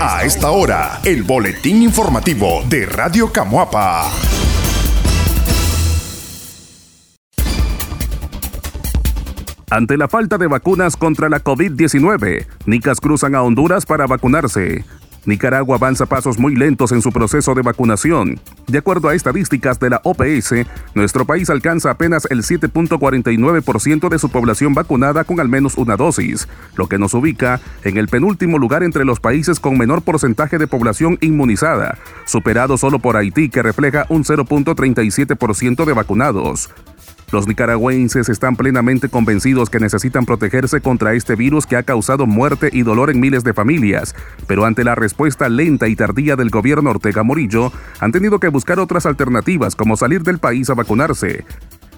A esta hora, el boletín informativo de Radio Camuapa. Ante la falta de vacunas contra la COVID-19, Nicas cruzan a Honduras para vacunarse. Nicaragua avanza pasos muy lentos en su proceso de vacunación. De acuerdo a estadísticas de la OPS, nuestro país alcanza apenas el 7.49% de su población vacunada con al menos una dosis, lo que nos ubica en el penúltimo lugar entre los países con menor porcentaje de población inmunizada, superado solo por Haití que refleja un 0.37% de vacunados. Los nicaragüenses están plenamente convencidos que necesitan protegerse contra este virus que ha causado muerte y dolor en miles de familias, pero ante la respuesta lenta y tardía del gobierno Ortega Morillo, han tenido que buscar otras alternativas como salir del país a vacunarse.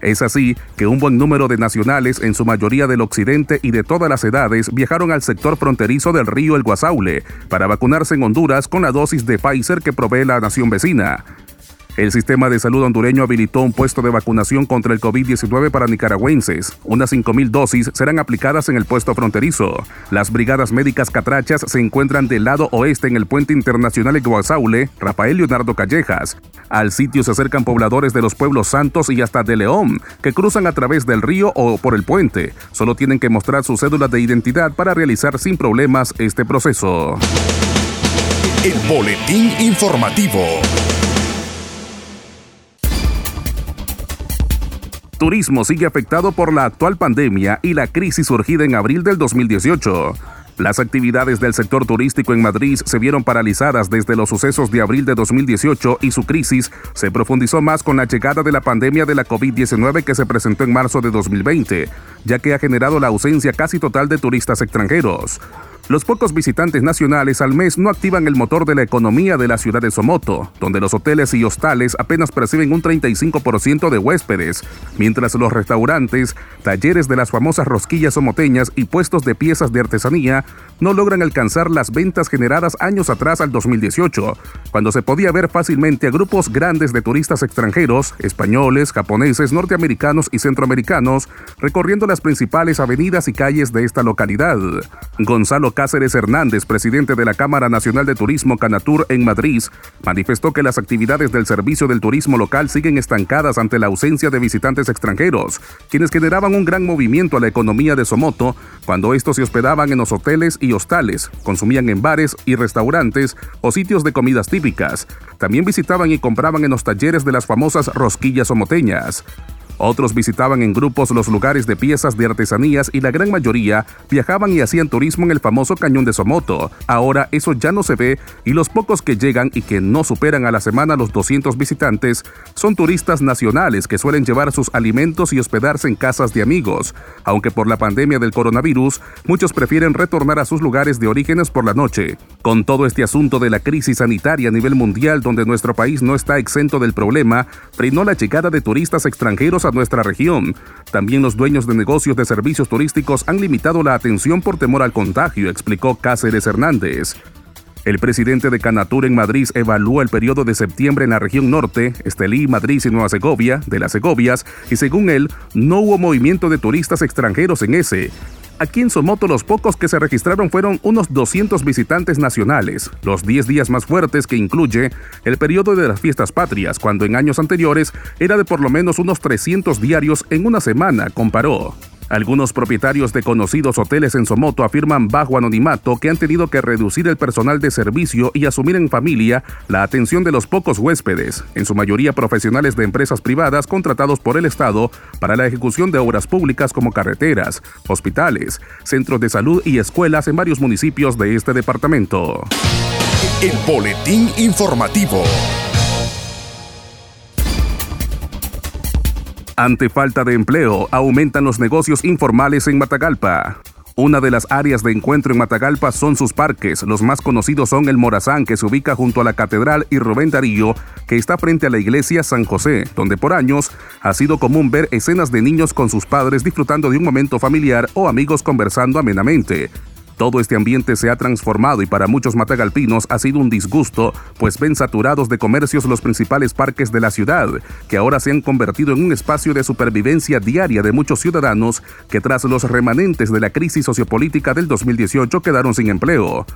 Es así que un buen número de nacionales, en su mayoría del occidente y de todas las edades, viajaron al sector fronterizo del río El Guasaule para vacunarse en Honduras con la dosis de Pfizer que provee la nación vecina. El sistema de salud hondureño habilitó un puesto de vacunación contra el COVID-19 para nicaragüenses. Unas 5.000 dosis serán aplicadas en el puesto fronterizo. Las brigadas médicas catrachas se encuentran del lado oeste en el puente internacional Guasaule, Rafael Leonardo Callejas. Al sitio se acercan pobladores de los pueblos santos y hasta de León, que cruzan a través del río o por el puente. Solo tienen que mostrar su cédula de identidad para realizar sin problemas este proceso. El boletín informativo. Turismo sigue afectado por la actual pandemia y la crisis surgida en abril del 2018. Las actividades del sector turístico en Madrid se vieron paralizadas desde los sucesos de abril de 2018 y su crisis se profundizó más con la llegada de la pandemia de la COVID-19 que se presentó en marzo de 2020, ya que ha generado la ausencia casi total de turistas extranjeros. Los pocos visitantes nacionales al mes no activan el motor de la economía de la ciudad de Somoto, donde los hoteles y hostales apenas perciben un 35% de huéspedes, mientras los restaurantes, talleres de las famosas rosquillas somoteñas y puestos de piezas de artesanía no logran alcanzar las ventas generadas años atrás al 2018, cuando se podía ver fácilmente a grupos grandes de turistas extranjeros, españoles, japoneses, norteamericanos y centroamericanos, recorriendo las principales avenidas y calles de esta localidad. Gonzalo Cáceres Hernández, presidente de la Cámara Nacional de Turismo Canatur en Madrid, manifestó que las actividades del servicio del turismo local siguen estancadas ante la ausencia de visitantes extranjeros, quienes generaban un gran movimiento a la economía de Somoto cuando estos se hospedaban en los hoteles y hostales, consumían en bares y restaurantes o sitios de comidas típicas. También visitaban y compraban en los talleres de las famosas rosquillas somoteñas. Otros visitaban en grupos los lugares de piezas de artesanías y la gran mayoría viajaban y hacían turismo en el famoso cañón de Somoto. Ahora eso ya no se ve y los pocos que llegan y que no superan a la semana los 200 visitantes son turistas nacionales que suelen llevar sus alimentos y hospedarse en casas de amigos. Aunque por la pandemia del coronavirus, muchos prefieren retornar a sus lugares de orígenes por la noche. Con todo este asunto de la crisis sanitaria a nivel mundial donde nuestro país no está exento del problema, frenó la llegada de turistas extranjeros a nuestra región. También los dueños de negocios de servicios turísticos han limitado la atención por temor al contagio, explicó Cáceres Hernández. El presidente de Canatur en Madrid evalúa el periodo de septiembre en la región norte, Estelí, Madrid y Nueva Segovia, de las Segovias, y según él, no hubo movimiento de turistas extranjeros en ese. Aquí en Somoto los pocos que se registraron fueron unos 200 visitantes nacionales, los 10 días más fuertes que incluye el periodo de las fiestas patrias, cuando en años anteriores era de por lo menos unos 300 diarios en una semana, comparó. Algunos propietarios de conocidos hoteles en Somoto afirman bajo anonimato que han tenido que reducir el personal de servicio y asumir en familia la atención de los pocos huéspedes, en su mayoría profesionales de empresas privadas contratados por el Estado para la ejecución de obras públicas como carreteras, hospitales, centros de salud y escuelas en varios municipios de este departamento. El Boletín Informativo. Ante falta de empleo, aumentan los negocios informales en Matagalpa. Una de las áreas de encuentro en Matagalpa son sus parques. Los más conocidos son el Morazán, que se ubica junto a la Catedral, y Rubén Darío, que está frente a la iglesia San José, donde por años ha sido común ver escenas de niños con sus padres disfrutando de un momento familiar o amigos conversando amenamente. Todo este ambiente se ha transformado y para muchos matagalpinos ha sido un disgusto, pues ven saturados de comercios los principales parques de la ciudad, que ahora se han convertido en un espacio de supervivencia diaria de muchos ciudadanos que tras los remanentes de la crisis sociopolítica del 2018 quedaron sin empleo.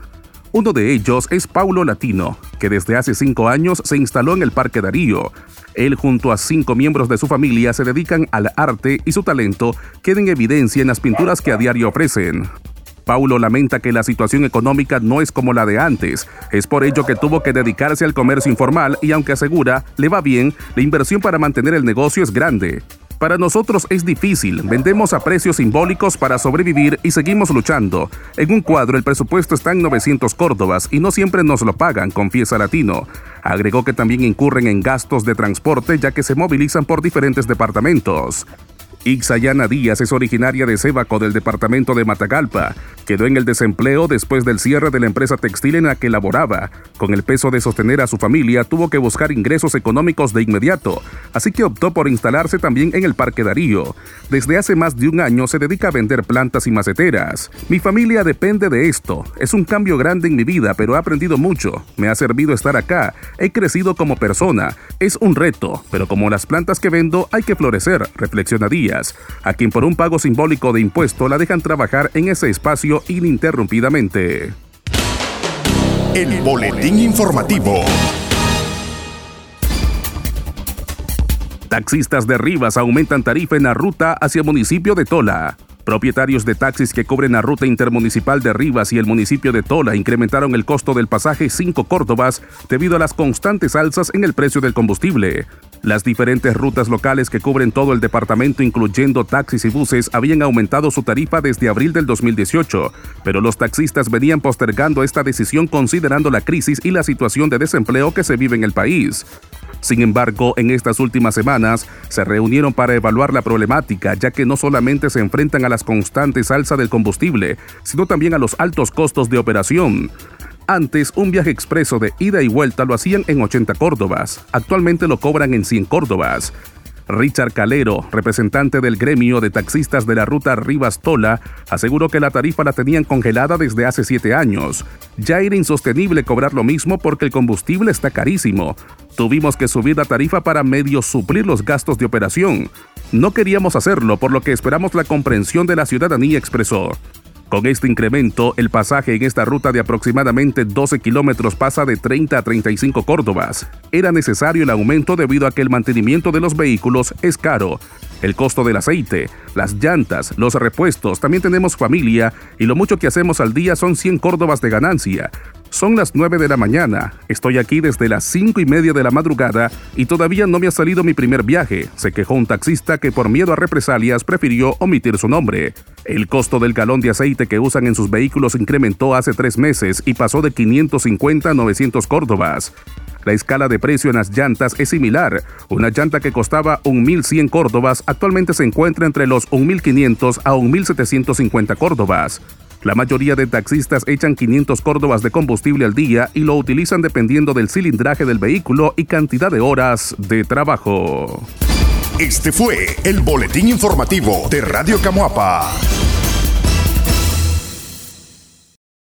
Uno de ellos es Paulo Latino, que desde hace cinco años se instaló en el Parque Darío. Él junto a cinco miembros de su familia se dedican al arte y su talento queda en evidencia en las pinturas que a diario ofrecen. Paulo lamenta que la situación económica no es como la de antes. Es por ello que tuvo que dedicarse al comercio informal y aunque asegura le va bien, la inversión para mantener el negocio es grande. Para nosotros es difícil, vendemos a precios simbólicos para sobrevivir y seguimos luchando. En un cuadro el presupuesto está en 900 córdobas y no siempre nos lo pagan, confiesa Latino. Agregó que también incurren en gastos de transporte ya que se movilizan por diferentes departamentos. Ixayana Díaz es originaria de Sébaco del departamento de Matagalpa. Quedó en el desempleo después del cierre de la empresa textil en la que laboraba. Con el peso de sostener a su familia, tuvo que buscar ingresos económicos de inmediato, así que optó por instalarse también en el Parque Darío. Desde hace más de un año se dedica a vender plantas y maceteras. Mi familia depende de esto. Es un cambio grande en mi vida, pero he aprendido mucho. Me ha servido estar acá. He crecido como persona. Es un reto, pero como las plantas que vendo hay que florecer, reflexiona Díaz a quien por un pago simbólico de impuesto la dejan trabajar en ese espacio ininterrumpidamente. El Boletín Informativo. Taxistas de Rivas aumentan tarifa en la ruta hacia municipio de Tola. Propietarios de taxis que cubren la ruta intermunicipal de Rivas y el municipio de Tola incrementaron el costo del pasaje 5 Córdobas debido a las constantes alzas en el precio del combustible. Las diferentes rutas locales que cubren todo el departamento, incluyendo taxis y buses, habían aumentado su tarifa desde abril del 2018, pero los taxistas venían postergando esta decisión considerando la crisis y la situación de desempleo que se vive en el país. Sin embargo, en estas últimas semanas se reunieron para evaluar la problemática, ya que no solamente se enfrentan a las constantes alzas del combustible, sino también a los altos costos de operación. Antes, un viaje expreso de ida y vuelta lo hacían en 80 córdobas. Actualmente lo cobran en 100 córdobas. Richard Calero, representante del gremio de taxistas de la ruta Rivas-Tola, aseguró que la tarifa la tenían congelada desde hace siete años. Ya era insostenible cobrar lo mismo porque el combustible está carísimo. Tuvimos que subir la tarifa para medio suplir los gastos de operación. No queríamos hacerlo, por lo que esperamos la comprensión de la ciudadanía, expresó. Con este incremento, el pasaje en esta ruta de aproximadamente 12 kilómetros pasa de 30 a 35 córdobas. Era necesario el aumento debido a que el mantenimiento de los vehículos es caro. El costo del aceite, las llantas, los repuestos, también tenemos familia y lo mucho que hacemos al día son 100 córdobas de ganancia. Son las 9 de la mañana. Estoy aquí desde las 5 y media de la madrugada y todavía no me ha salido mi primer viaje, se quejó un taxista que por miedo a represalias prefirió omitir su nombre. El costo del galón de aceite que usan en sus vehículos incrementó hace tres meses y pasó de 550 a 900 córdobas. La escala de precio en las llantas es similar. Una llanta que costaba 1.100 córdobas actualmente se encuentra entre los 1.500 a 1.750 córdobas. La mayoría de taxistas echan 500 córdobas de combustible al día y lo utilizan dependiendo del cilindraje del vehículo y cantidad de horas de trabajo. Este fue el boletín informativo de Radio Camuapa.